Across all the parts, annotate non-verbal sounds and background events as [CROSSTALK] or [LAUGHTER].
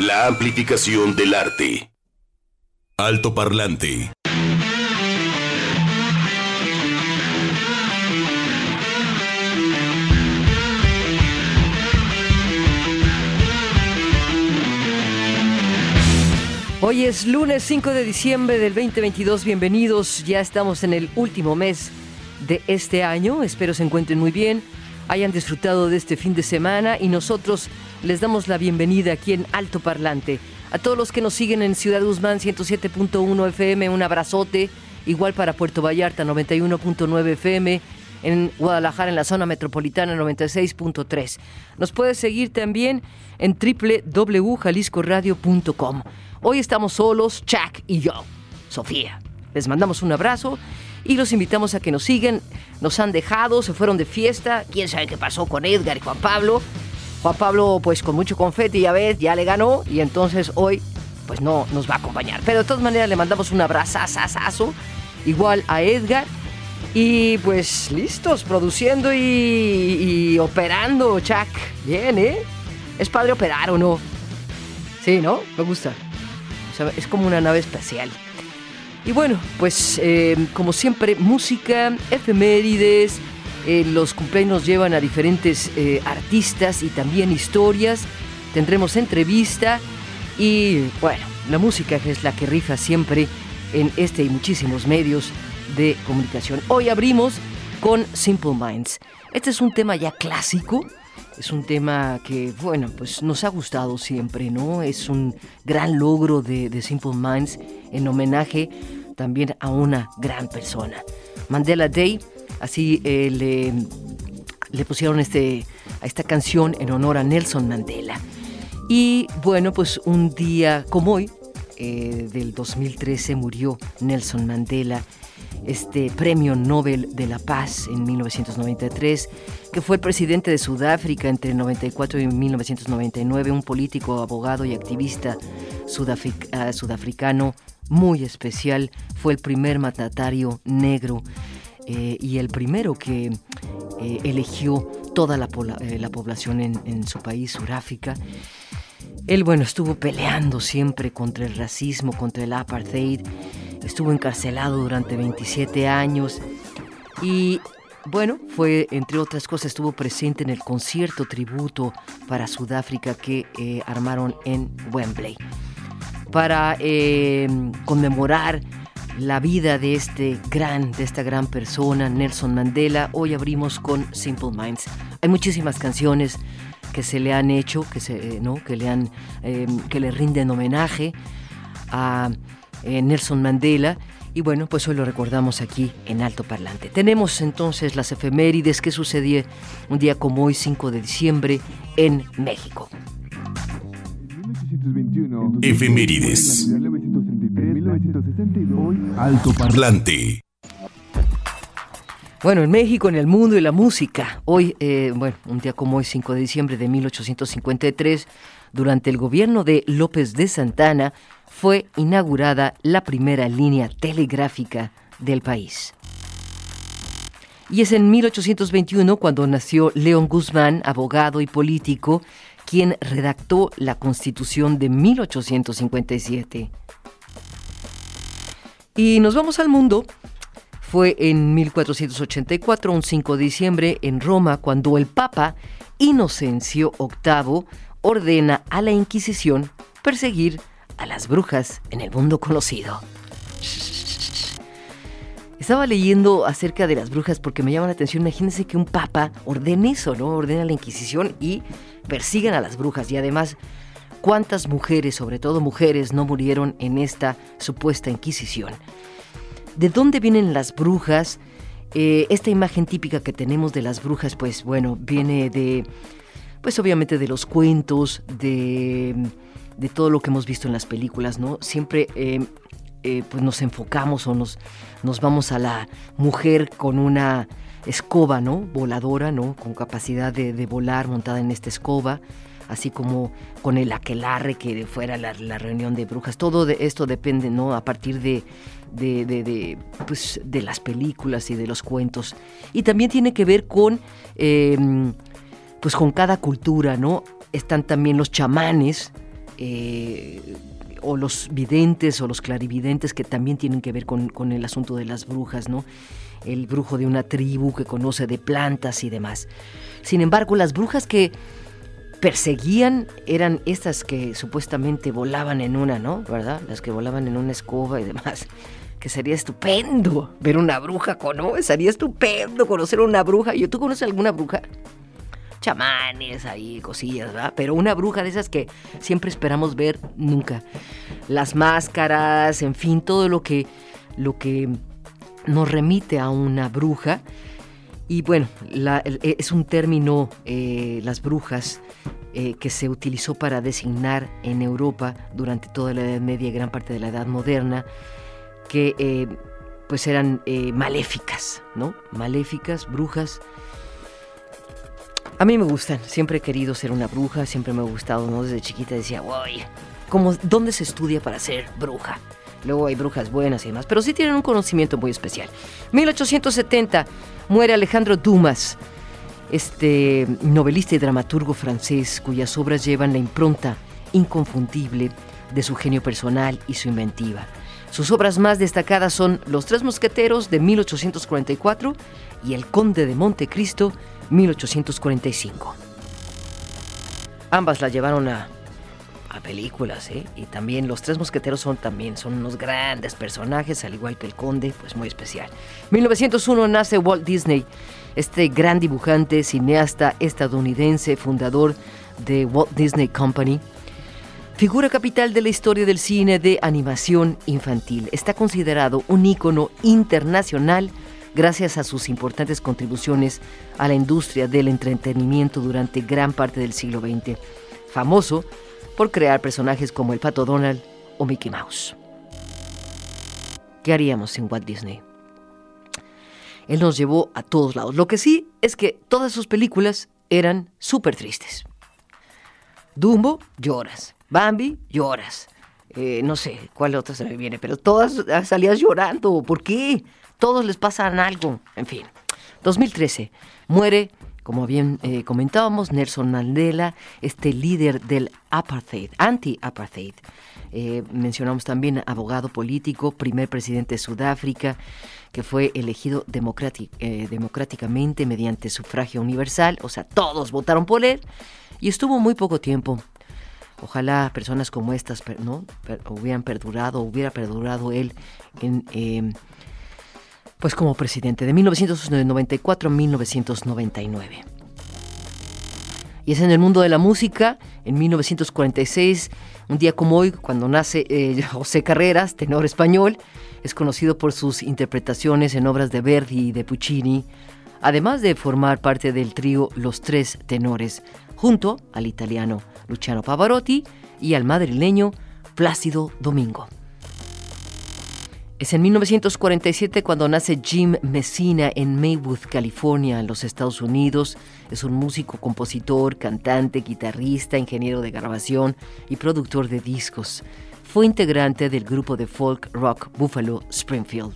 La amplificación del arte. Alto parlante. Hoy es lunes 5 de diciembre del 2022. Bienvenidos. Ya estamos en el último mes de este año. Espero se encuentren muy bien, hayan disfrutado de este fin de semana y nosotros les damos la bienvenida aquí en Alto Parlante. A todos los que nos siguen en Ciudad Guzmán 107.1 FM, un abrazote. Igual para Puerto Vallarta 91.9 FM, en Guadalajara en la zona metropolitana 96.3. Nos puedes seguir también en www.jaliscoradio.com. Hoy estamos solos, Chuck y yo, Sofía. Les mandamos un abrazo y los invitamos a que nos sigan. Nos han dejado, se fueron de fiesta. Quién sabe qué pasó con Edgar y Juan Pablo. Juan Pablo, pues con mucho confeti, ya ves, ya le ganó y entonces hoy, pues no nos va a acompañar. Pero de todas maneras le mandamos un abrazazazazo, igual a Edgar. Y pues listos, produciendo y, operando, Chuck. Bien, ¿eh? ¿Es padre operar o no? Sí, ¿no? Me gusta es como una nave espacial. Y bueno, pues eh, como siempre, música, efemérides, eh, los cumpleaños llevan a diferentes eh, artistas y también historias. Tendremos entrevista y bueno, la música es la que rifa siempre en este y muchísimos medios de comunicación. Hoy abrimos con Simple Minds. Este es un tema ya clásico es un tema que, bueno, pues nos ha gustado siempre, ¿no? Es un gran logro de, Simple Minds en homenaje también a una gran persona. Mandela Day, así eh, le, le, pusieron este, a esta canción en honor a Nelson Mandela. Y bueno, pues un día como hoy, eh, del 2013, murió Nelson Mandela este Premio Nobel de la Paz en 1993, que fue el presidente de Sudáfrica entre 94 y 1999, un político, abogado y activista ah, sudafricano muy especial, fue el primer mandatario negro eh, y el primero que eh, eligió toda la, eh, la población en, su país, Sudáfrica. Él, bueno, estuvo peleando siempre contra el racismo, contra el apartheid estuvo encarcelado durante 27 años y bueno, fue, entre otras cosas, estuvo presente en el concierto tributo para Sudáfrica que armaron en Wembley. Para conmemorar la vida de este gran, de esta gran persona, Nelson Mandela, hoy abrimos con Simple Minds. Hay muchísimas canciones que se le han hecho, que se, eh, ¿no? que le han, que le rinden homenaje a eh, Nelson Mandela. Y bueno, pues hoy lo recordamos aquí en Alto Parlante. Tenemos entonces las efemérides que sucedió un día como hoy, 5 de diciembre, en México. Efemérides. Alto Parlante. Bueno, en México, en el mundo y la música. Hoy, eh, bueno, un día como hoy, 5 de diciembre de 1853, durante el gobierno de López de Santana, fue inaugurada la primera línea telegráfica del país. Y es en 1821 cuando nació León Guzmán, abogado y político, quien redactó la Constitución de 1857. Y nos vamos al mundo. Fue en 1484, un 5 de diciembre, en Roma, cuando el Papa Inocencio VIII ordena a la Inquisición perseguir a las brujas en el mundo conocido. Estaba leyendo acerca de las brujas porque me llama la atención. Imagínense que un papa ordene eso, ¿no? Ordena la Inquisición y persigan a las brujas. Y además, ¿cuántas mujeres, sobre todo mujeres, no murieron en esta supuesta Inquisición? ¿De dónde vienen las brujas? Eh, esta imagen típica que tenemos de las brujas, pues bueno, viene de, pues obviamente de los cuentos, de de todo lo que hemos visto en las películas, ¿no? Siempre eh, eh, pues nos enfocamos o nos, nos vamos a la mujer con una escoba, ¿no? Voladora, ¿no? Con capacidad de, volar montada en esta escoba, así como con el aquelarre que fuera la, reunión de brujas. Todo de esto depende, ¿no? A partir de, de, pues, de las películas y de los cuentos. Y también tiene que ver con, em, pues con cada cultura, ¿no? Están también los chamanes, eh, o los videntes o los clarividentes que también tienen que ver con, el asunto de las brujas, ¿no? El brujo de una tribu que conoce de plantas y demás. Sin embargo, las brujas que perseguían eran estas que supuestamente volaban en una, ¿no? ¿Verdad? Las que volaban en una escoba y demás. Que sería estupendo ver una bruja, ¿no? Sería estupendo conocer una bruja. ¿Yo, ¿Tú conoces alguna bruja? chamanes ahí, cosillas, ¿verdad? Pero una bruja de esas que siempre esperamos ver nunca. Las máscaras, en fin, todo lo que, lo que nos remite a una bruja. Y bueno, es un término, eh, las brujas, eh, que se utilizó para designar en Europa durante toda la Edad Media y gran parte de la Edad Moderna, que eh, pues eran maléficas, ¿no? Maléficas, brujas, a mí me gustan, siempre he querido ser una bruja, siempre me ha gustado, ¿no? Desde chiquita decía, uy, como, ¿dónde se estudia para ser bruja? Luego hay brujas buenas y demás, pero sí tienen un conocimiento muy especial. 1870 muere Alejandro Dumas, este novelista y dramaturgo francés cuyas obras llevan la impronta inconfundible de su genio personal y su inventiva. Sus obras más destacadas son Los Tres Mosqueteros de 1844 y El Conde de Montecristo 1845. Ambas la llevaron a, a películas, ¿eh? Y también los tres mosqueteros son también son unos grandes personajes, al igual que el conde, pues muy especial. 1901 nace Walt Disney, este gran dibujante, cineasta estadounidense, fundador de Walt Disney Company. Figura capital de la historia del cine de animación infantil. Está considerado un ícono internacional gracias a sus importantes contribuciones a la industria del entretenimiento durante gran parte del siglo XX, famoso por crear personajes como el Pato Donald o Mickey Mouse. ¿Qué haríamos sin Walt Disney? Él nos llevó a todos lados. Lo que sí es que todas sus películas eran súper tristes. Dumbo, lloras. Bambi, lloras. Eh, no sé cuál otra se me viene, pero todas salías llorando. ¿Por qué? todos les pasan algo, en fin. 2013, muere, como bien eh, comentábamos, Nelson Mandela, este líder del apartheid, anti-apartheid. Eh, mencionamos también abogado político, primer presidente de Sudáfrica, que fue elegido eh, democráticamente mediante sufragio universal, o sea, todos votaron por él, y estuvo muy poco tiempo. Ojalá personas como estas ¿no? hubieran perdurado, hubiera perdurado él en em, pues como presidente de 1994 a 1999. Y es en el mundo de la música, en 1946, un día como hoy, cuando nace eh, [LAUGHS] José Carreras, tenor español, es conocido por sus interpretaciones en obras de Verdi y de Puccini, además de formar parte del trío Los Tres Tenores, junto al italiano Luciano Pavarotti y al madrileño Plácido Domingo. Es en 1947 cuando nace Jim Messina en Maywood, California, en los Estados Unidos. Es un músico, compositor, cantante, guitarrista, ingeniero de grabación y productor de discos. Fue integrante del grupo de folk rock Buffalo Springfield.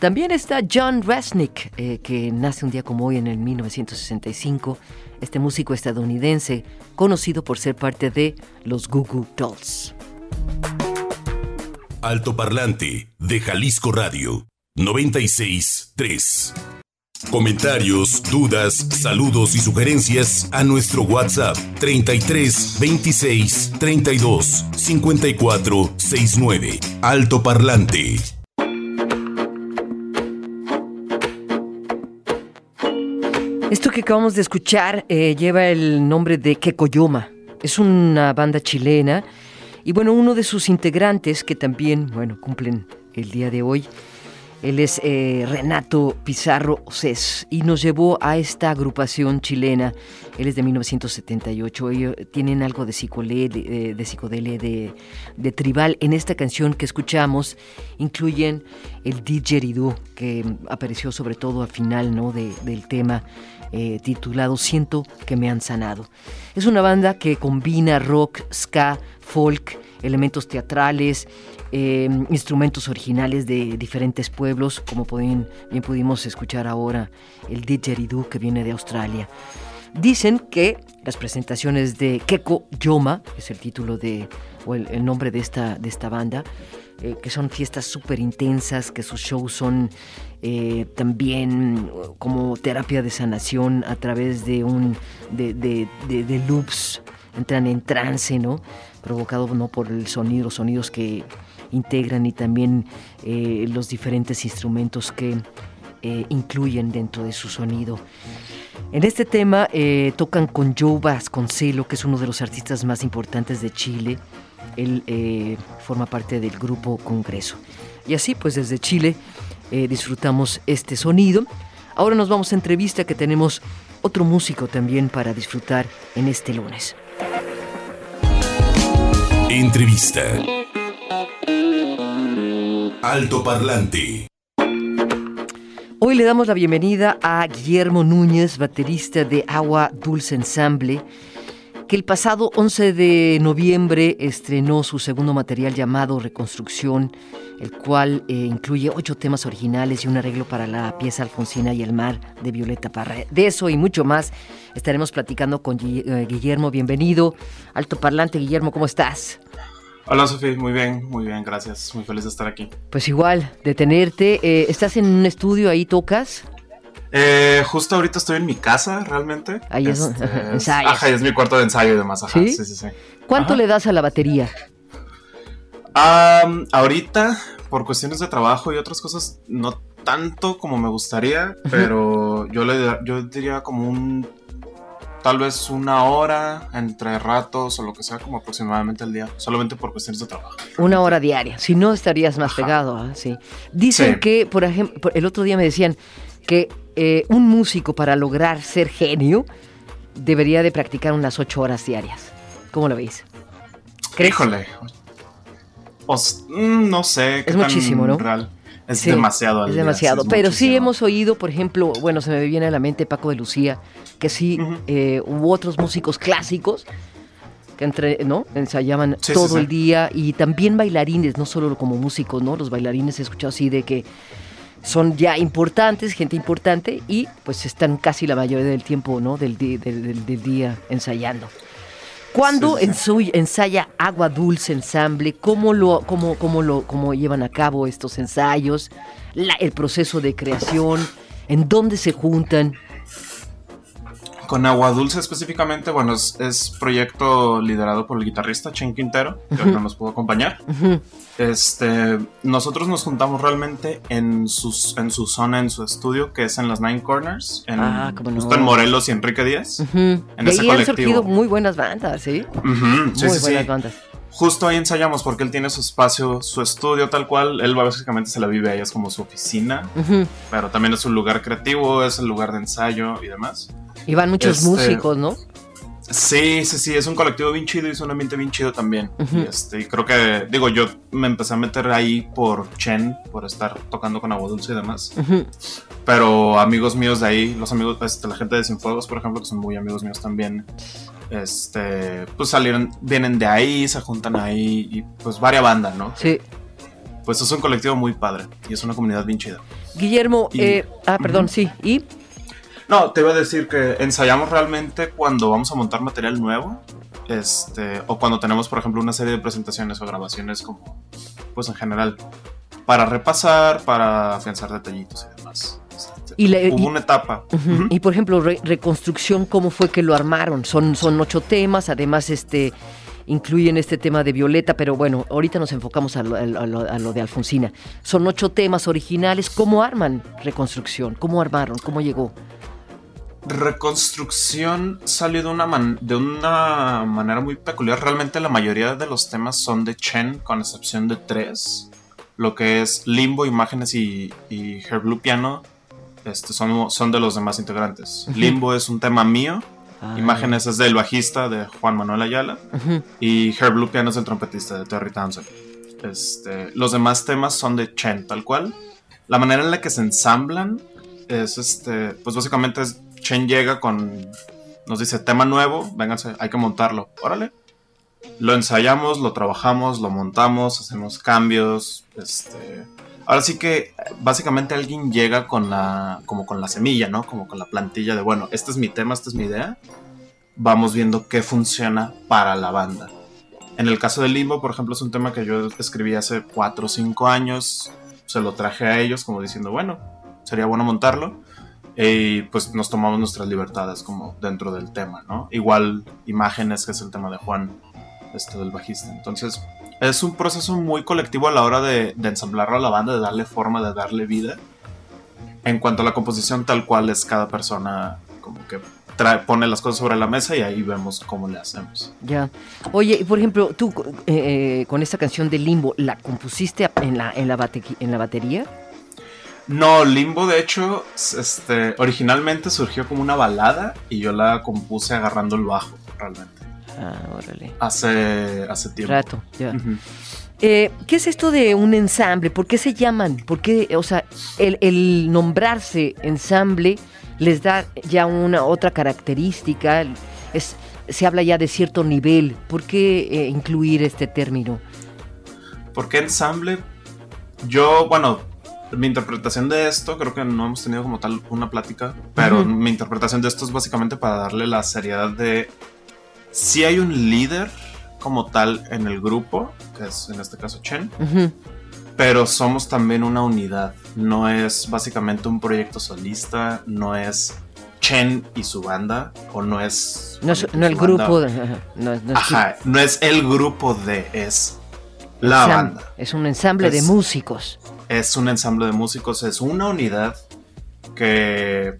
También está John Resnick, eh, que nace un día como hoy en el 1965. Este músico estadounidense, conocido por ser parte de los Goo Goo Dolls. Altoparlante de Jalisco Radio 963. Comentarios, dudas, saludos y sugerencias a nuestro WhatsApp 33 26 32 54 69. Altoparlante. Esto que acabamos de escuchar eh, lleva el nombre de Kekoyoma. Es una banda chilena y bueno, uno de sus integrantes que también, bueno, cumplen el día de hoy, él es eh, Renato Pizarro Cés y nos llevó a esta agrupación chilena. Él es de 1978. Ellos tienen algo de de, de, psicodelia, de, tribal. En esta canción que escuchamos incluyen el didgeridoo que apareció sobre todo al final ¿no? del tema eh, titulado Siento que me han sanado. Es una banda que combina rock, ska, folk, elementos teatrales, eh, instrumentos originales de diferentes pueblos, como bien pudimos escuchar ahora el didgeridoo que viene de Australia. Dicen que las presentaciones de Keko Yoma, es el título de, o el, nombre de esta, de esta banda, eh, que son fiestas súper intensas, que sus shows son eh, también como terapia de sanación a través de un de, de, loops, entran en trance, ¿no? Provocado no por el sonido, los sonidos que integran y también eh, los diferentes instrumentos que incluyen dentro de su sonido. En este tema eh, tocan con Joe Vasconcelo, que es uno de los artistas más importantes de Chile. Él eh, forma parte del grupo Congreso. Y así, pues desde Chile eh, disfrutamos este sonido. Ahora nos vamos a entrevista que tenemos otro músico también para disfrutar en este lunes. Entrevista. Alto Parlante. Hoy le damos la bienvenida a Guillermo Núñez, baterista de Agua Dulce Ensemble, que el pasado 11 de noviembre estrenó su segundo material llamado Reconstrucción, el cual eh, incluye ocho temas originales y un arreglo para la pieza Alfonsina y el mar de Violeta Parra. De eso y mucho más estaremos platicando con eh, Guillermo. Bienvenido. Alto Parlante, Guillermo, ¿cómo estás? Hola Sofía, muy bien, muy bien, gracias. Muy feliz de estar aquí. Pues igual, de tenerte. Eh, ¿Estás en un estudio, ahí tocas? Eh, justo ahorita estoy en mi casa, realmente. Ahí es, este, [LAUGHS] Ajá, es mi cuarto de ensayo y demás. Ajá, ¿Sí? sí, sí, ¿Cuánto le das a la batería? ahorita, por cuestiones de trabajo y otras cosas, no tanto como me gustaría, pero yo le yo diría como un tal vez una hora entre ratos o lo que sea, como aproximadamente el día, solamente por cuestiones de trabajo. Una hora diaria, si no estarías más pegado, ¿ah? sí. Dicen que, por ejemplo, el otro día me decían que eh, un músico para lograr ser genio debería de practicar unas ocho horas diarias. ¿Cómo lo veis? Híjole. Pues, mm, no sé. es muchísimo, ¿no? Es demasiado. Es demasiado. pero sí hemos oído, por ejemplo, bueno, se me viene a la mente Paco de Lucía, que sí eh, hubo otros músicos clásicos que entre, ¿no? ensayaban todo el día y también bailarines, no solo como músicos, ¿no? Los bailarines he escuchado así de que son ya importantes, gente importante y pues están casi la mayoría del tiempo, ¿no? Del, del día ensayando. ¿Cuándo ensaya Agua Dulce Ensamble? ¿Cómo lo, cómo, cómo lo, cómo llevan a cabo estos ensayos? el proceso de creación, ¿en dónde se juntan? Con Agua Dulce específicamente, bueno, es, proyecto liderado por el guitarrista Chen Quintero, que no nos pudo acompañar. Este, nosotros nos juntamos realmente en, sus, en su zona, en su estudio, que es en las Nine Corners, en, ah, justo en Morelos y Enrique Díaz. En ese ahí han surgido muy buenas bandas, ¿sí? muy buenas bandas justo ahí ensayamos porque él tiene su espacio, su estudio tal cual. Él básicamente se la vive ahí, es como su oficina, pero también es un lugar creativo, es el lugar de ensayo y demás. Y van muchos este, músicos, ¿no? Sí, sí, sí, es un colectivo bien chido y es un ambiente bien chido también. y, este, creo que, digo, yo me empecé a meter ahí por Chen, por estar tocando con Agua Dulce y demás. Pero amigos míos de ahí, los amigos, este, la gente de Sinfuegos, por ejemplo, que son muy amigos míos también, este, pues salieron, vienen de ahí, se juntan ahí y pues varia banda, ¿no? Sí. Pues es un colectivo muy padre y es una comunidad bien chida. Guillermo, eh, ah, perdón, sí, ¿y? No, te iba a decir que ensayamos realmente cuando vamos a montar material nuevo, este, o cuando tenemos, por ejemplo, una serie de presentaciones o grabaciones como, pues en general, para repasar, para afianzar detallitos y demás. Hubo una etapa. Y por ejemplo, reconstrucción, ¿cómo fue que lo armaron? Son, son ocho temas, además este incluyen este tema de Violeta, pero bueno, ahorita nos enfocamos a lo, a lo, de Alfonsina. Son ocho temas originales. ¿Cómo arman reconstrucción? ¿Cómo armaron? ¿Cómo llegó? Reconstrucción salió de una, de una manera muy peculiar. Realmente la mayoría de los temas son de Chen, con excepción de tres. Lo que es Limbo, Imágenes y, y Her Blue Piano este, son, son de los demás integrantes. Limbo es un tema mío. Ah. Imágenes es del bajista de Juan Manuel Ayala. Y Her Blue Piano es el trompetista de Terry Townsend. Este, los demás temas son de Chen, tal cual. La manera en la que se ensamblan es este, pues básicamente es Chen llega con, nos dice tema nuevo, vénganse, hay que montarlo, órale. Lo ensayamos, lo trabajamos, lo montamos, hacemos cambios, este, Ahora sí que básicamente alguien llega con la, como con la semilla, ¿no? Como con la plantilla de, bueno, este es mi tema, esta es mi idea. Vamos viendo qué funciona para la banda. En el caso del limbo, por ejemplo, es un tema que yo escribí hace 4 o 5 años. Se lo traje a ellos como diciendo, bueno, sería bueno montarlo. Y pues nos tomamos nuestras libertades como dentro del tema, ¿no? Igual imágenes, que es el tema de Juan, este del bajista. Entonces, es un proceso muy colectivo a la hora de, de ensamblarlo a la banda, de darle forma, de darle vida. En cuanto a la composición, tal cual es cada persona como que pone las cosas sobre la mesa y ahí vemos cómo le hacemos. Ya. Oye, por ejemplo, tú eh, eh, con esta canción de Limbo, ¿la compusiste en la, en la, en la batería? No, Limbo de hecho, este, originalmente surgió como una balada y yo la compuse agarrando el bajo, realmente. Ah, órale. Hace, hace tiempo. Rato, ya. Eh, ¿Qué es esto de un ensamble? ¿Por qué se llaman? ¿Por qué, o sea, el, el nombrarse ensamble les da ya una otra característica? Es, se habla ya de cierto nivel. ¿Por qué eh, incluir este término? ¿Por qué ensamble? Yo, bueno, mi interpretación de esto, creo que no hemos tenido como tal una plática, pero mi interpretación de esto es básicamente para darle la seriedad de si hay un líder como tal en el grupo, que es en este caso Chen, pero somos también una unidad. No es básicamente un proyecto solista, no es Chen y su banda, o no es... No, es, el grupo de... No, ajá, no es el grupo de, es la banda. Es un ensamble de músicos. Es un ensamble de músicos, es una unidad que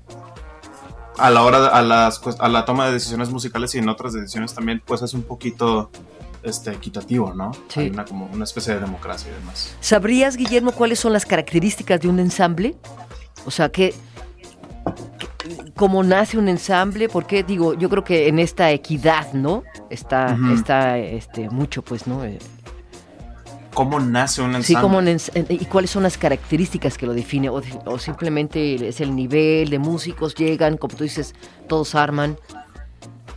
a la hora a las a la toma de decisiones musicales y en otras decisiones también pues es un poquito este equitativo, ¿no? Sí. Hay una como una especie de democracia y demás. ¿Sabrías, Guillermo, cuáles son las características de un ensamble? O sea, ¿qué, cómo nace un ensamble? Porque digo, yo creo que en esta equidad, ¿no? Está, está este, mucho, pues, ¿no? Eh, ¿Cómo nace un ensamble? Sí, ¿y cuáles son las características que lo define? O, simplemente es el nivel de músicos, llegan, como tú dices, todos arman.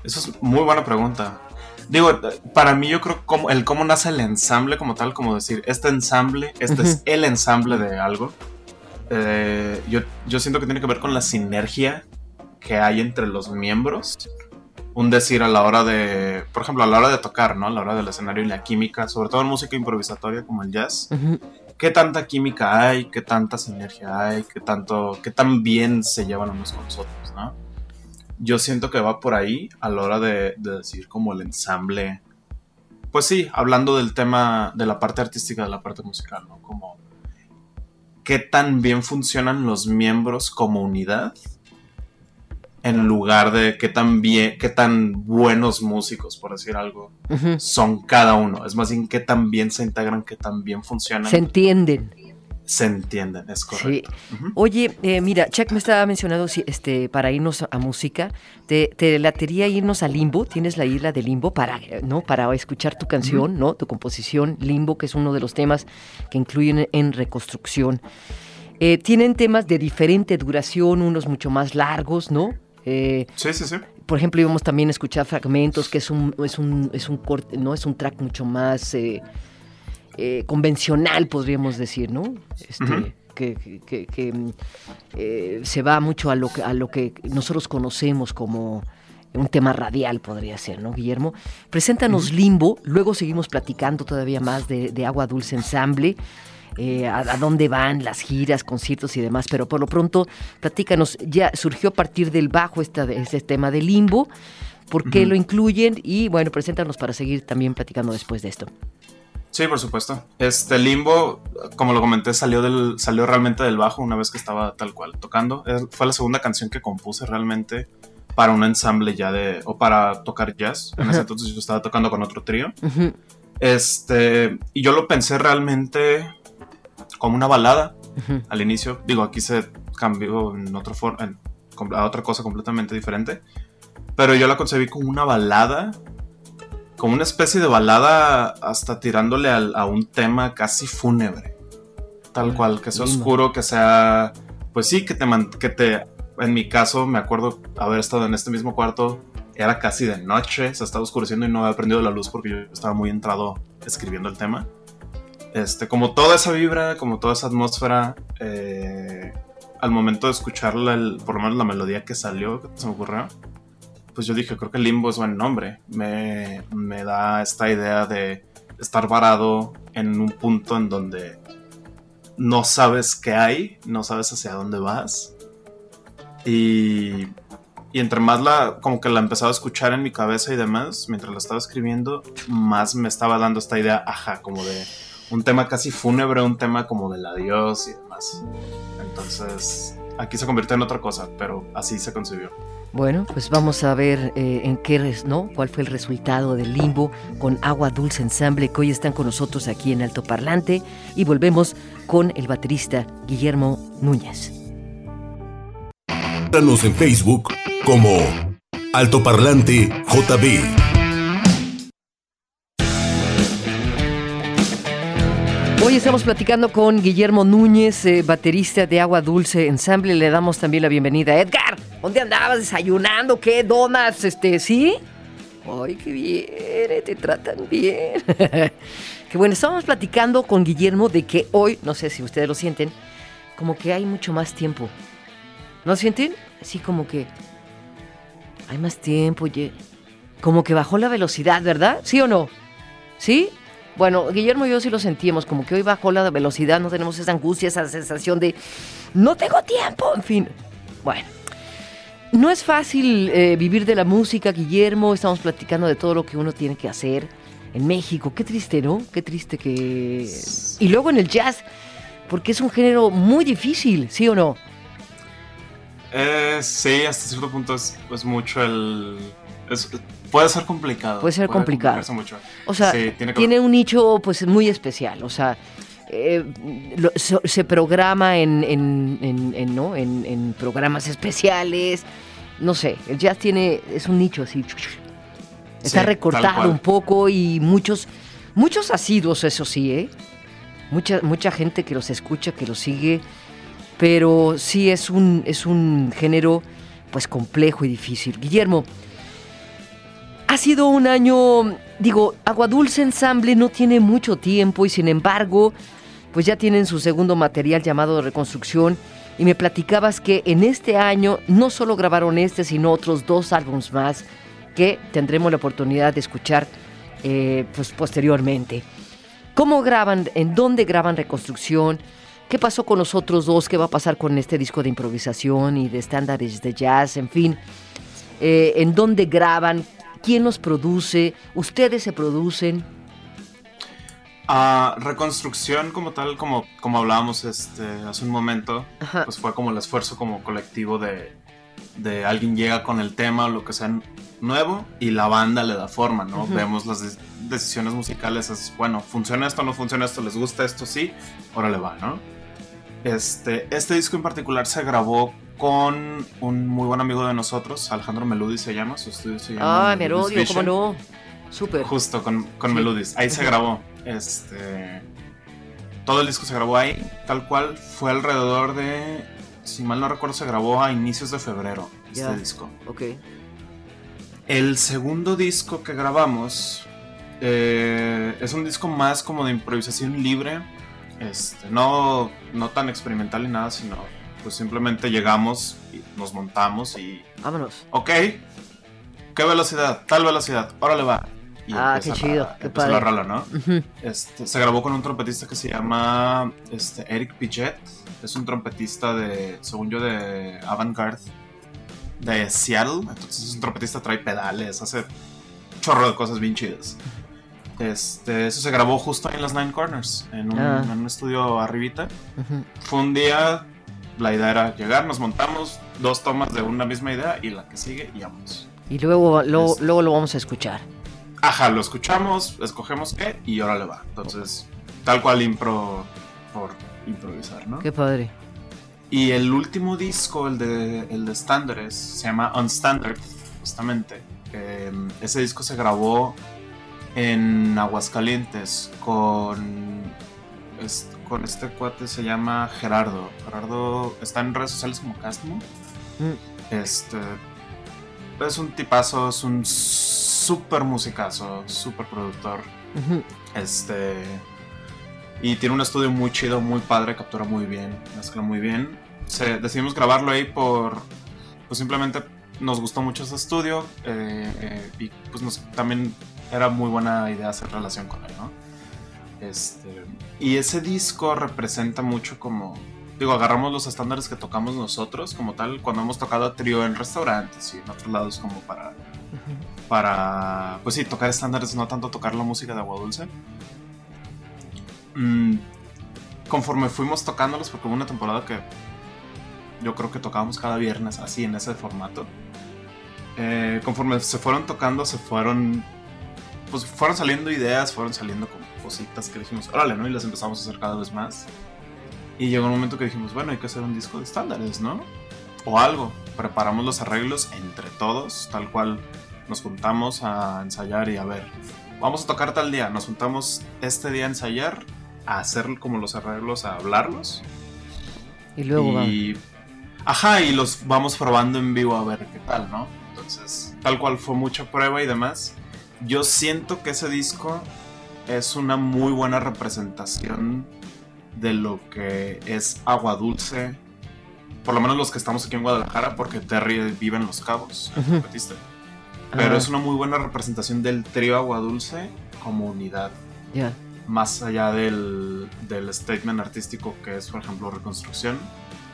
Esa es muy buena pregunta. Digo, para mí yo creo como el cómo nace el ensamble como tal, como decir, este ensamble, este es el ensamble de algo. Eh, yo, yo siento que tiene que ver con la sinergia que hay entre los miembros un decir a la hora de, por ejemplo, a la hora de tocar, ¿no? A la hora del escenario y la química, sobre todo en música improvisatoria como el jazz. ¿Qué tanta química hay? ¿Qué tanta sinergia hay? ¿Qué tanto, qué tan bien se llevan unos con los otros, ¿no? Yo siento que va por ahí a la hora de, de decir como el ensamble. Pues sí, hablando del tema de la parte artística, de la parte musical, ¿no? Como qué tan bien funcionan los miembros como unidad en lugar de qué tan bien, qué tan buenos músicos, por decir algo, son cada uno. Es más bien qué tan bien se integran, qué tan bien funcionan. Se entienden. Se entienden, es correcto. Oye, eh, mira, Chuck me estaba mencionando este, para irnos a, música, te, te, latería irnos a Limbo, tienes la isla de Limbo para, ¿no? para escuchar tu canción, ¿no? Tu composición, Limbo, que es uno de los temas que incluyen en reconstrucción. Eh, tienen temas de diferente duración, unos mucho más largos, ¿no? Eh, sí, sí, sí. Por ejemplo, íbamos también a escuchar fragmentos, que es un, es un, es un corte, ¿no? Es un track mucho más eh, eh, convencional, podríamos decir, ¿no? Este, que, mm, se va mucho a lo, que, a lo que nosotros conocemos como un tema radial podría ser, ¿no, Guillermo? Preséntanos Limbo, luego seguimos platicando todavía más de, de Agua Dulce Ensamble. Eh, a, dónde van las giras, conciertos y demás, pero por lo pronto, platícanos, ya surgió a partir del bajo esta, este tema de limbo, ¿por qué lo incluyen? Y bueno, preséntanos para seguir también platicando después de esto. Sí, por supuesto. Este limbo, como lo comenté, salió del, salió realmente del bajo una vez que estaba tal cual tocando. Fue la segunda canción que compuse realmente para un ensamble ya de, o para tocar jazz. En ese entonces yo estaba tocando con otro trío. Este, y yo lo pensé realmente como una balada al inicio. Digo, aquí se cambió en otra forma, a otra cosa completamente diferente. Pero yo la concebí como una balada, como una especie de balada hasta tirándole a, un tema casi fúnebre. Tal cual, que sea oscuro, que sea, pues sí, que te, que te, en mi caso me acuerdo haber estado en este mismo cuarto, era casi de noche, se estaba oscureciendo y no había prendido la luz porque yo estaba muy entrado escribiendo el tema Este, como toda esa vibra, como toda esa atmósfera, eh, al momento de escucharla, por lo menos la melodía que salió, que se me ocurrió, pues yo dije, creo que Limbo es buen nombre. Me, me da esta idea de estar varado en un punto en donde no sabes qué hay, no sabes hacia dónde vas. Y, y entre más la, como que la empezaba a escuchar en mi cabeza y demás, mientras la estaba escribiendo, más me estaba dando esta idea, ajá, como de un tema casi fúnebre, un tema como del adiós y demás. Entonces, aquí se convirtió en otra cosa, pero así se concibió. Bueno, pues vamos a ver eh, en qué, res, ¿no? ¿Cuál fue el resultado del limbo con Agua Dulce Ensemble que hoy están con nosotros aquí en Alto Parlante y volvemos con el baterista Guillermo Núñez. Síganos en Facebook como Altoparlante JB. Hoy estamos platicando con Guillermo Núñez, eh, baterista de Agua Dulce Ensemble. Le damos también la bienvenida Edgar. ¿Dónde andabas desayunando? ¿Qué? ¿Donas? Este, ¿sí? Ay, qué bien, te tratan bien. [LAUGHS] qué bueno, estábamos platicando con Guillermo de que hoy, no sé si ustedes lo sienten, como que hay mucho más tiempo. ¿No sienten? Así como que hay más tiempo, oye. Como que bajó la velocidad, ¿verdad? ¿Sí o no? ¿Sí? Bueno, Guillermo y yo sí lo sentimos, como que hoy bajó la velocidad, no tenemos esa angustia, esa sensación de no tengo tiempo, en fin. Bueno, no es fácil eh, vivir de la música, Guillermo, estamos platicando de todo lo que uno tiene que hacer en México. Qué triste, ¿no? Qué triste que... Y luego en el jazz, porque es un género muy difícil, ¿sí o no? Eh, sí, hasta cierto punto es, mucho el... puede ser complicado. Puede ser complicado. Mucho. O sea, Sí, tiene que- tiene un nicho pues muy especial. O sea, eh, lo- so- se programa en, en- en- en, ¿no? en, programas especiales. No sé, el jazz tiene, es un nicho así. Está Sí, recortado un poco y muchos, muchos asiduos, eso sí, ¿eh? Mucha, mucha gente que los escucha, que los sigue, pero sí es un, es un género pues complejo y difícil. Guillermo, ha sido un año, digo, Agua Dulce Ensamble no tiene mucho tiempo y sin embargo, pues ya tienen su segundo material llamado Reconstrucción y me platicabas que en este año no solo grabaron este, sino otros dos álbumes más que tendremos la oportunidad de escuchar eh, pues posteriormente. ¿Cómo graban? ¿En dónde graban Reconstrucción? ¿Qué pasó con los otros dos? ¿Qué va a pasar con este disco de improvisación y de estándares de jazz? En fin, eh, ¿en dónde graban? ¿Quién los produce? ¿Ustedes se producen? Ah, reconstrucción como tal, como, como hablábamos este, hace un momento, Ajá. pues fue como el esfuerzo como colectivo de, de alguien llega con el tema o lo que sea nuevo y la banda le da forma, ¿no? Ujú. Vemos las de- decisiones musicales, es bueno, funciona esto, no funciona esto, les gusta esto, sí, órale va, ¿no? Este, este disco en particular se grabó con un muy buen amigo de nosotros, Alejandro Meludi se llama, su estudio se llama Ah, me Meludis odio, ¿cómo no? Súper. Justo con, con Sí. Meludis. Ahí se [LAUGHS] grabó. Este. Todo el disco se grabó ahí. Tal cual fue alrededor de. Si mal no recuerdo, se grabó a inicios de febrero. Este disco. Ok. El segundo disco que grabamos. eh, es un disco más como de improvisación libre. Este, no, no tan experimental ni nada, sino pues simplemente llegamos y nos montamos y Vámonos. ok, ¿qué velocidad? Tal velocidad, órale va. Y Ah, qué chido, la- qué padre. la rola, ¿no? Ujú. Este, se grabó con un trompetista que se llama este, Eric Piget. Es un trompetista de, según yo, de avant-garde de Seattle. Entonces es un trompetista, trae pedales, hace chorro de cosas bien chidas. Este, eso se grabó justo ahí en las Nine Corners, en un, Ah. en un estudio arribita. Ujú. Fue un día, la idea era llegar, nos montamos, dos tomas de una misma idea y la que sigue y vamos. Y luego, lo- Es- luego lo vamos a escuchar. Ajá, lo escuchamos, escogemos qué y ahora le va. Entonces, tal cual impro por improvisar, ¿no? Qué padre. Y el último disco, el de, el de estándares, se llama Unstandard, justamente. Eh, ese disco se grabó en Aguascalientes con, es- con este cuate, se llama Gerardo. Gerardo está en redes sociales como Castmo. Mm. Este es un tipazo, es un súper musicazo, súper productor. Este. Y tiene un estudio muy chido, muy padre, captura muy bien, mezcla muy bien. Se, decidimos grabarlo ahí por, pues simplemente nos gustó mucho ese estudio eh, eh, y pues nos, también era muy buena idea hacer relación con él, ¿no? Este, y ese disco representa mucho como, digo, agarramos los estándares que tocamos nosotros como tal, cuando hemos tocado a trío en restaurantes y en otros lados como para, para, pues sí, tocar estándares, no tanto tocar la música de Agua Dulce. Mm, conforme fuimos tocándolos, porque hubo una temporada que yo creo que tocábamos cada viernes así en ese formato. Eh, conforme se fueron tocando, se fueron. Pues fueron saliendo ideas, fueron saliendo como cositas que dijimos, órale, ¿no? Y las empezamos a hacer cada vez más. Y llegó un momento que dijimos, bueno, hay que hacer un disco de estándares, ¿no? O algo. Preparamos los arreglos entre todos, tal cual nos juntamos a ensayar y a ver, vamos a tocar tal día, nos juntamos este día a ensayar, a hacer como los arreglos, a hablarlos. Y luego y, Ajá, y los vamos probando en vivo a ver qué tal, ¿no? Entonces, tal cual fue mucha prueba y demás. Yo siento que ese disco es una muy buena representación de lo que es agua dulce. Por lo menos los que estamos aquí en Guadalajara, porque Terry vive en Los Cabos, Pero es una muy buena representación del trío Agua Dulce como unidad. Ya. Más allá del, del statement artístico que es, por ejemplo, Reconstrucción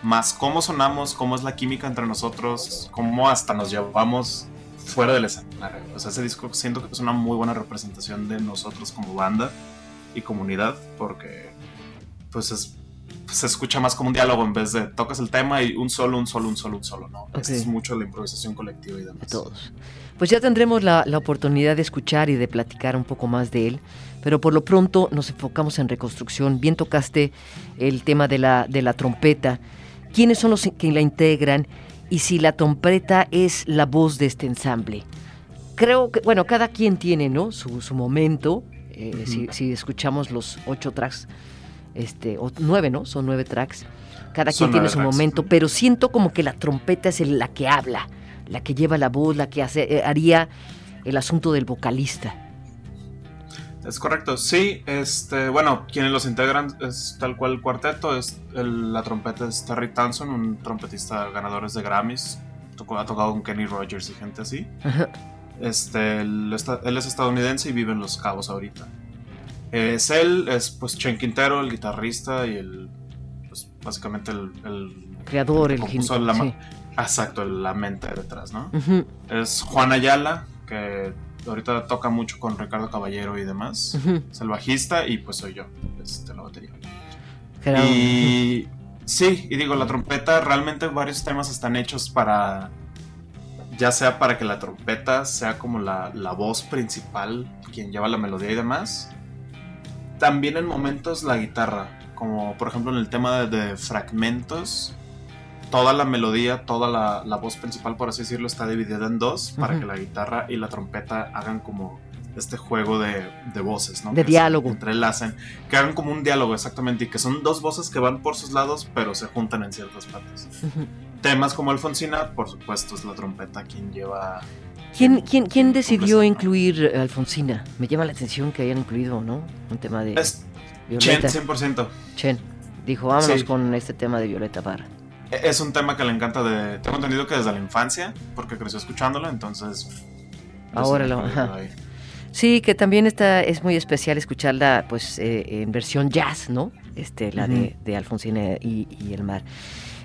más cómo sonamos, cómo es la química entre nosotros, cómo hasta nos llevamos fuera del escenario. O sea, ese disco siento que es una muy buena representación de nosotros como banda y comunidad, porque pues se escucha más como un diálogo en vez de tocas el tema y un solo, un solo, un solo, un solo, ¿no? Es mucho la improvisación colectiva y demás. De todos. Pues ya tendremos la, oportunidad de escuchar y de platicar un poco más de él, pero por lo pronto nos enfocamos en reconstrucción. Bien tocaste el tema de la, de la trompeta quiénes son los que la integran y si la trompeta es la voz de este ensamble. Creo que, bueno, cada quien tiene, ¿no? Su, momento. Eh, si, escuchamos los ocho tracks, este, o nueve, ¿no? Son nueve tracks. Cada quien tiene su momento, pero siento como que la trompeta es la que habla, la que lleva la voz, la que hace, eh, haría el asunto del vocalista. Es correcto, sí, este, bueno, quienes los integran es tal cual el cuarteto, es la trompeta es Terry Tanson, un trompetista ganador de Grammys, tocó, ha tocado con Kenny Rogers y gente así. Este, él, es estadounidense y vive en Los Cabos ahorita. Es él, es pues Chen Quintero, el guitarrista y el, pues básicamente el... Creador, el, la, Exacto, la mente detrás, ¿no? Es Juan Ayala, que ahorita toca mucho con Ricardo Caballero y demás. Es el bajista y pues soy yo, este, la batería. Y sí, y digo, la trompeta, realmente varios temas están hechos para, ya sea para que la trompeta sea como la, voz principal, quien lleva la melodía y demás. También en momentos la guitarra, como por ejemplo en el tema de fragmentos, toda la melodía, toda la, voz principal, por así decirlo, está dividida en dos para que la guitarra y la trompeta hagan como este juego de, voces, ¿no? De diálogo. Se entrelacen, que hagan como un diálogo, exactamente, y que son dos voces que van por sus lados, pero se juntan en ciertas partes. Temas como Alfonsina, por supuesto, es la trompeta quien lleva... ¿Quién, quién, quién decidió incluir Alfonsina? Me llama la atención que hayan incluido, ¿no? Un tema de... Es Chen, 100%. Chen. Dijo, vámonos con este tema de Violeta Parra. Es un tema que le encanta de... Tengo entendido que desde la infancia, porque creció escuchándolo, entonces... Ahora lo... Sí, que también está, es muy especial escucharla pues eh, en versión jazz, ¿no? Este, la de, de, Alfonsina y, el mar.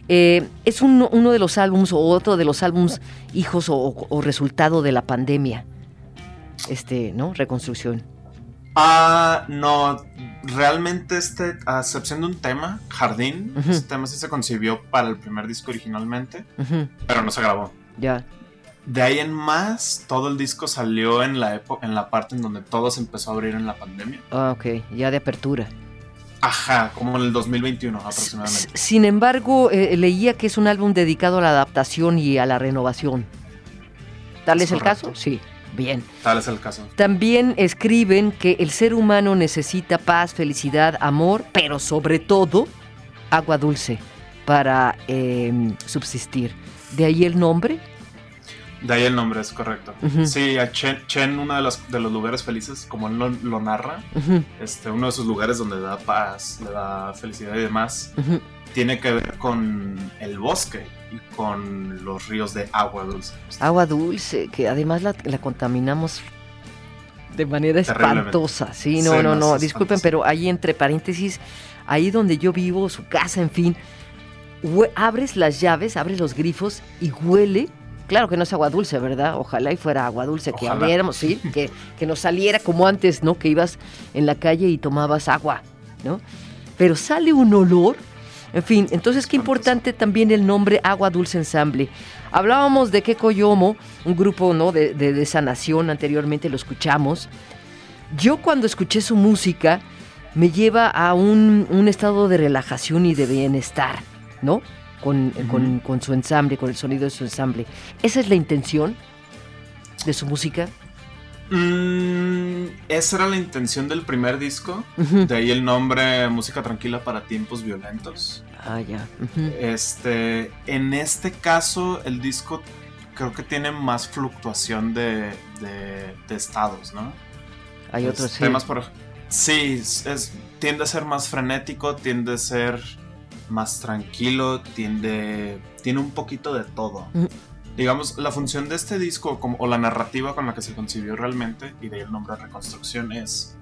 Eh, es uno de los álbums o otro de los álbums hijos o, resultado de la pandemia. Este, ¿no? Reconstrucción. Ah, no, realmente este, a excepción de un tema, Jardín, este tema sí se concibió para el primer disco originalmente, pero no se grabó. Ya. De ahí en más, todo el disco salió en la, en la parte en donde todo se empezó a abrir en la pandemia. Ah, ok, ya de apertura. Ajá, como en el 2021 aproximadamente. Sin embargo, eh, leía que es un álbum dedicado a la adaptación y a la renovación. ¿Tal es, el caso? Sí. Bien. Tal es el caso. También escriben que el ser humano necesita paz, felicidad, amor, pero sobre todo agua dulce para em, subsistir. ¿De ahí el nombre? De ahí el nombre, es correcto. Sí, a Chen, Chen, uno de los, de los lugares felices, como él lo, narra, este, uno de esos lugares donde da paz, le da felicidad y demás, tiene que ver con el bosque y con los ríos de agua dulce. Agua dulce, que además la, contaminamos de manera espantosa. Sí, no, no, no, disculpen, pero ahí entre paréntesis, ahí donde yo vivo, su casa, en fin, abres las llaves, abres los grifos y huele Claro que no es agua dulce, ¿verdad? Ojalá y fuera agua dulce, que abriéramos, sí, [LAUGHS] que, que nos saliera como antes, ¿no? Que ibas en la calle y tomabas agua, ¿no? Pero sale un olor. En fin, entonces qué importante también el nombre Agua Dulce Ensamble. Hablábamos de Kekoyomo, un grupo ¿no? de, de, sanación, anteriormente lo escuchamos. Yo cuando escuché su música me lleva a un, un estado de relajación y de bienestar, ¿no? con, su ensamble, con el sonido de su ensamble. ¿Esa es la intención de su música? Mm, esa era la intención del primer disco. De ahí el nombre Música Tranquila para Tiempos Violentos. Ah, ya. Este. En este caso, el disco creo que tiene más fluctuación de, de, estados, ¿no? Hay otros temas por Sí, es, tiende a ser más frenético, tiende a ser más tranquilo, tiende, tiene un poquito de todo. Digamos, la función de este disco como, o la narrativa con la que se concibió realmente, y de ahí el nombre Reconstrucción, es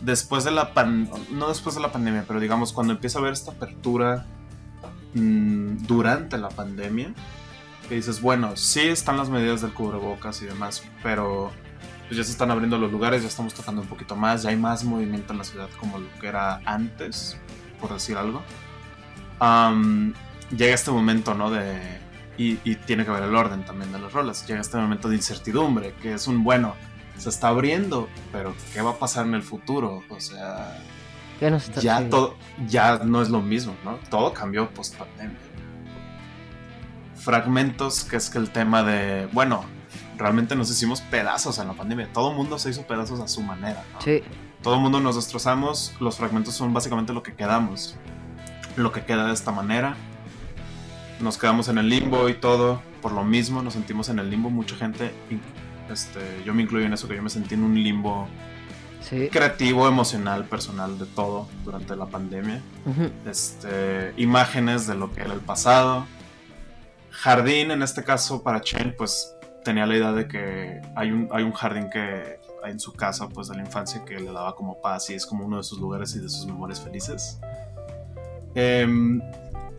después de la no después de la pandemia, pero digamos cuando empieza a haber esta apertura mm, durante la pandemia, que dices, bueno, sí están las medidas del cubrebocas y demás, pero pues ya se están abriendo los lugares, ya estamos tocando un poquito más, ya hay más movimiento en la ciudad como lo que era antes, por decir algo llega este momento, ¿no? De, y, tiene que ver el orden también de los roles. Llega este momento de incertidumbre, que es un bueno, se está abriendo, pero ¿qué va a pasar en el futuro? O sea, ya todo, ya no es lo mismo, ¿no? Todo cambió post pandemia. Fragmentos, que es que el tema de, bueno, realmente nos hicimos pedazos en la pandemia. Todo el mundo se hizo pedazos a su manera. ¿no? Sí. Todo el mundo nos destrozamos. Los fragmentos son básicamente lo que quedamos lo que queda de esta manera. Nos quedamos en el limbo y todo. Por lo mismo nos sentimos en el limbo. Mucha gente, este, yo me incluyo en eso, que yo me sentí en un limbo creativo, emocional, personal, de todo durante la pandemia. este, imágenes de lo que era el pasado. Jardín, en este caso, para Chen, pues tenía la idea de que hay un, hay un jardín que hay en su casa, pues de la infancia, que le daba como paz y es como uno de sus lugares y de sus memorias felices. Em,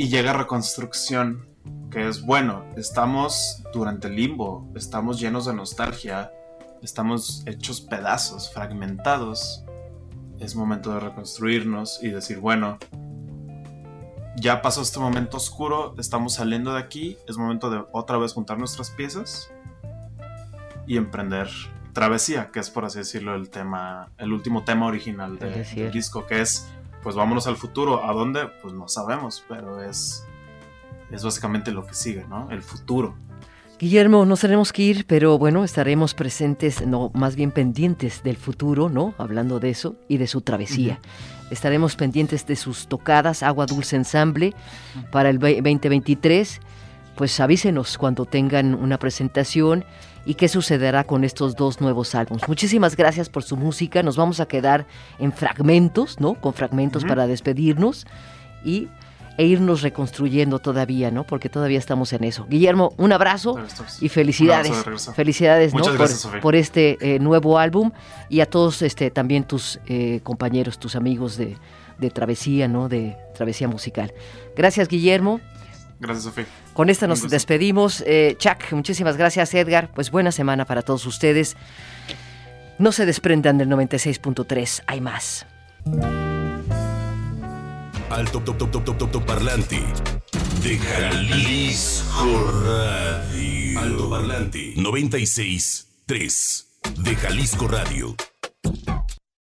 y llega reconstrucción, que es bueno, estamos durante el limbo, estamos llenos de nostalgia, estamos hechos pedazos, fragmentados. Es momento de reconstruirnos y decir, bueno, ya pasó este momento oscuro, estamos saliendo de aquí, es momento de otra vez juntar nuestras piezas y emprender travesía, que es por así decirlo el tema, el último tema original del disco, que es pues vámonos al futuro. ¿A dónde? Pues no sabemos, pero es, es básicamente lo que sigue, ¿no? El futuro. Guillermo, nos tenemos que ir, pero bueno, estaremos presentes, no, más bien pendientes del futuro, ¿no? Hablando de eso y de su travesía. Estaremos pendientes de sus tocadas, Agua Dulce Ensamble, para el 2023. Pues avísenos cuando tengan una presentación y qué sucederá con estos dos nuevos álbumes. Muchísimas gracias por su música. Nos vamos a quedar en fragmentos, ¿no? Con fragmentos para despedirnos y e irnos reconstruyendo todavía, ¿no? Porque todavía estamos en eso. Guillermo, un abrazo y felicidades. felicidades, ¿no? Por, este eh, nuevo álbum y a todos este también tus eh, compañeros, tus amigos de, de travesía, ¿no? De travesía musical. Gracias, Guillermo. Gracias, Sofía. Con esta nos despedimos. Eh, Chuck, muchísimas gracias, Edgar. Pues buena semana para todos ustedes. No se desprendan del 96.3, hay más. Alto top top top top top, top parlante de Jalisco Radio. Alto parlante 96.3 de Jalisco Radio.